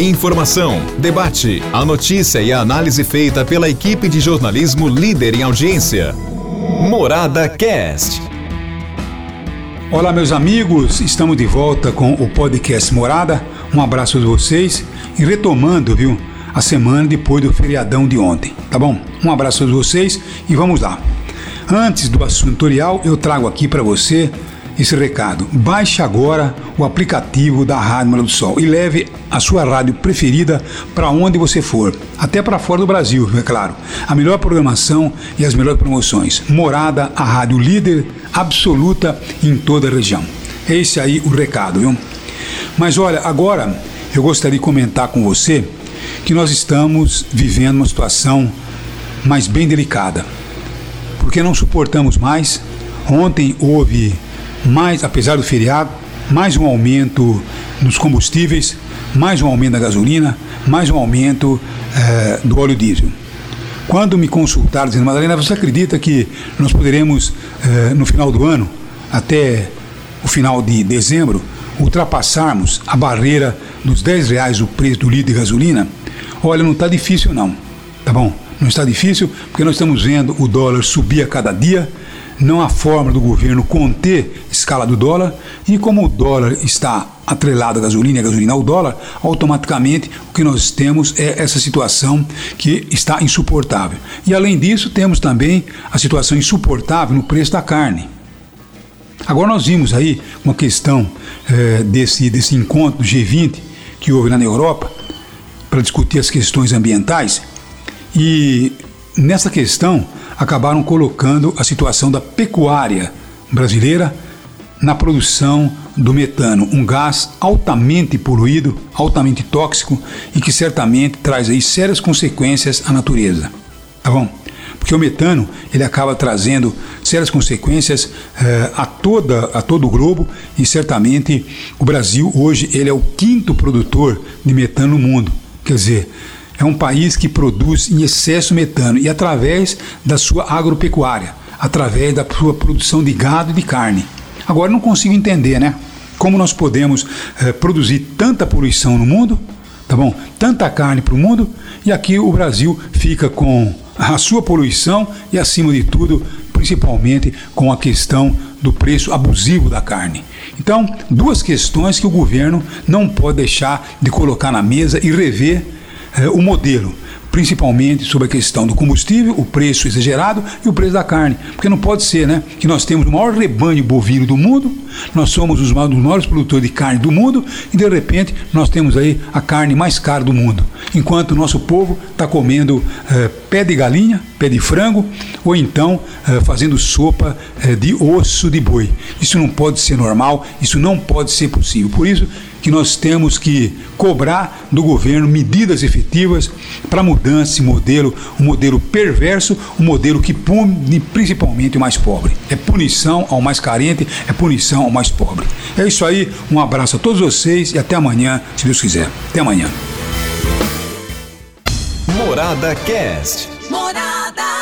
Informação, debate, a notícia e a análise feita pela equipe de jornalismo líder em audiência. Morada Cast. Olá, meus amigos, estamos de volta com o podcast Morada. Um abraço de vocês e retomando, viu, a semana depois do feriadão de ontem, tá bom? Um abraço de vocês e vamos lá. Antes do assunto tutorial, eu trago aqui para você esse recado. Baixe agora o aplicativo da Rádio Mara do Sol e leve a sua rádio preferida para onde você for, até para fora do Brasil, é claro. A melhor programação e as melhores promoções. Morada, a rádio líder absoluta em toda a região. Esse aí o recado, viu? Mas olha, agora eu gostaria de comentar com você que nós estamos vivendo uma situação mais bem delicada, porque não suportamos mais. Ontem houve mais, apesar do feriado, mais um aumento nos combustíveis, mais um aumento da gasolina, mais um aumento eh, do óleo diesel. Quando me consultaram dizendo, Madalena, você acredita que nós poderemos, eh, no final do ano, até o final de dezembro, ultrapassarmos a barreira dos 10 reais o preço do litro de gasolina? Olha, não está difícil não, tá bom? Não está difícil porque nós estamos vendo o dólar subir a cada dia, não há forma do governo conter a escala do dólar e como o dólar está atrelado à gasolina e a gasolina ao dólar, automaticamente o que nós temos é essa situação que está insuportável. E além disso, temos também a situação insuportável no preço da carne. Agora nós vimos aí uma questão é, desse, desse encontro do G20 que houve na Europa para discutir as questões ambientais e nessa questão acabaram colocando a situação da pecuária brasileira na produção do metano, um gás altamente poluído, altamente tóxico e que certamente traz aí sérias consequências à natureza. Tá bom? Porque o metano ele acaba trazendo sérias consequências eh, a, toda, a todo o globo e certamente o Brasil hoje ele é o quinto produtor de metano no mundo. Quer dizer, é um país que produz em excesso metano e através da sua agropecuária, através da sua produção de gado e de carne. Agora não consigo entender, né? Como nós podemos eh, produzir tanta poluição no mundo, tá bom? Tanta carne para o mundo e aqui o Brasil fica com a sua poluição e acima de tudo, principalmente com a questão do preço abusivo da carne. Então, duas questões que o governo não pode deixar de colocar na mesa e rever é, o modelo, principalmente sobre a questão do combustível, o preço exagerado e o preço da carne. Porque não pode ser, né? Que nós temos o maior rebanho bovino do mundo, nós somos os maiores produtores de carne do mundo e de repente nós temos aí a carne mais cara do mundo. Enquanto o nosso povo está comendo é, pé de galinha, pé de frango ou então é, fazendo sopa é, de osso de boi. Isso não pode ser normal, isso não pode ser possível. Por isso que nós temos que cobrar do governo medidas efetivas para mudar esse modelo, um modelo perverso, um modelo que pune principalmente o mais pobre. É punição ao mais carente, é punição ao mais pobre. É isso aí, um abraço a todos vocês e até amanhã, se Deus quiser. Até amanhã. Morada Cast. Morada.